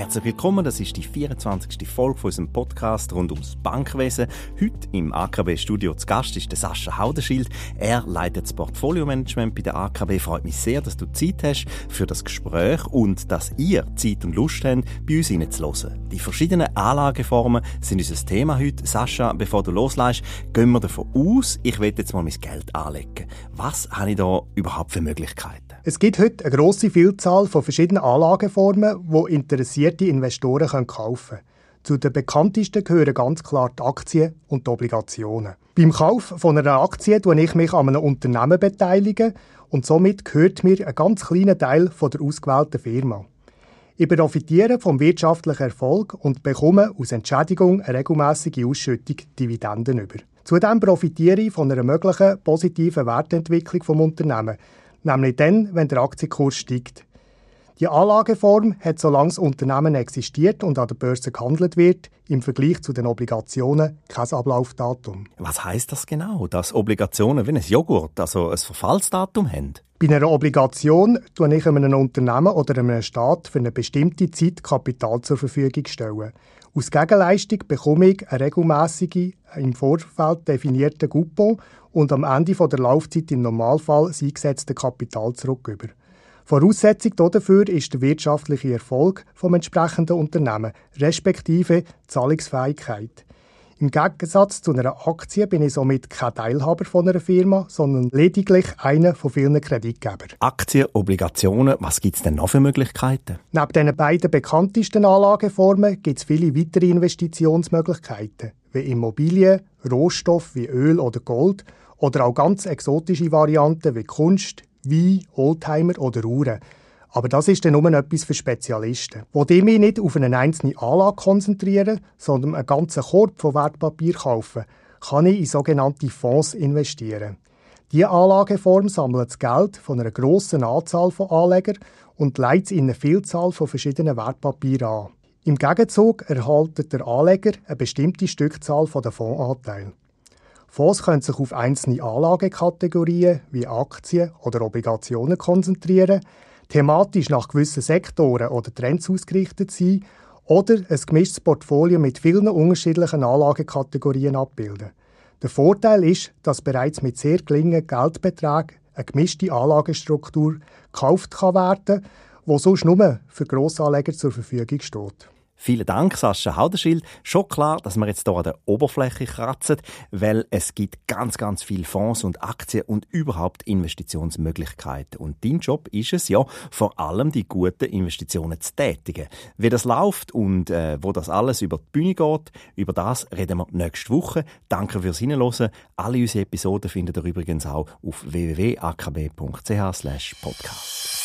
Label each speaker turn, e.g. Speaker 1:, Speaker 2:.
Speaker 1: Herzlich willkommen, das ist die 24. Folge von unserem Podcast rund ums Bankwesen. Heute im AKB-Studio zu Gast ist der Sascha Haudenschild. Er leitet das Portfolio-Management bei der AKB. Freut mich sehr, dass du Zeit hast für das Gespräch und dass ihr Zeit und Lust habt, bei uns reinzuhören. Die verschiedenen Anlageformen sind unser Thema heute. Sascha, bevor du loslässt, gehen wir davon aus, ich will jetzt mal mein Geld anlegen. Was habe ich da überhaupt für Möglichkeiten?
Speaker 2: Es gibt heute eine grosse Vielzahl von verschiedenen Anlageformen, die interessierte Investoren kaufen können. Zu den bekanntesten gehören ganz klar die Aktien und die Obligationen. Beim Kauf von einer Aktie beteilige ich mich an einem Unternehmen beteiligen und somit gehört mir ein ganz kleiner Teil von der ausgewählten Firma. Ich profitiere vom wirtschaftlichen Erfolg und bekomme aus Entschädigung eine regelmäßige Ausschüttung Dividenden über. Zudem profitiere ich von einer möglichen positiven Wertentwicklung vom Unternehmen, nämlich dann, wenn der Aktienkurs steigt. Die Anlageform hat, solange das Unternehmen existiert und an der Börse gehandelt wird, im Vergleich zu den Obligationen kein Ablaufdatum.
Speaker 1: Was heißt das genau, dass Obligationen wie ein Joghurt, also ein Verfallsdatum haben?
Speaker 2: Bei einer Obligation stelle ich einem Unternehmen oder einem Staat für eine bestimmte Zeit Kapital zur Verfügung stellen. Aus Gegenleistung bekomme ich eine regelmäßige, im Vorfeld definierte Coupon und am Ende der Laufzeit im Normalfall das eingesetzte Kapital zurück. Voraussetzung dafür ist der wirtschaftliche Erfolg vom entsprechenden Unternehmen, respektive Zahlungsfähigkeit. Im Gegensatz zu einer Aktie bin ich somit kein Teilhaber von einer Firma, sondern lediglich einer von vielen Kreditgebern.
Speaker 1: Aktien, Obligationen, was gibt es denn noch für Möglichkeiten?
Speaker 2: Neben den beiden bekanntesten Anlageformen gibt es viele weitere Investitionsmöglichkeiten, wie Immobilien, Rohstoffe wie Öl oder Gold oder auch ganz exotische Varianten wie Kunst, Wein, Oldtimer oder Uhren. Aber das ist dann nur etwas für Spezialisten. Wo die mich nicht auf eine einzelne Anlage konzentrieren, sondern einen ganzen Korb von Wertpapier kaufen, kann ich in sogenannte Fonds investieren. Diese Anlageform sammelt das Geld von einer grossen Anzahl von Anlegern und leitet es in eine Vielzahl von verschiedenen Wertpapieren an. Im Gegenzug erhält der Anleger eine bestimmte Stückzahl von den Fondsanteil. Fonds können sich auf einzelne Anlagekategorien wie Aktien oder Obligationen konzentrieren, thematisch nach gewissen Sektoren oder Trends ausgerichtet sein oder ein gemischtes Portfolio mit vielen unterschiedlichen Anlagekategorien abbilden. Der Vorteil ist, dass bereits mit sehr geringen Geldbeträgen eine gemischte Anlagestruktur gekauft werden kann, die sonst nur für Grossanleger zur Verfügung steht.
Speaker 1: Vielen Dank, Sascha Haudenschild. Schon klar, dass wir jetzt hier an der Oberfläche kratzen, weil es gibt ganz, ganz viele Fonds und Aktien und überhaupt Investitionsmöglichkeiten. Und dein Job ist es ja, vor allem die guten Investitionen zu tätigen. Wie das läuft und äh, wo das alles über die Bühne geht, über das reden wir nächste Woche. Danke fürs Hinhören. Alle unsere Episoden findet ihr übrigens auch auf www.akb.ch podcast.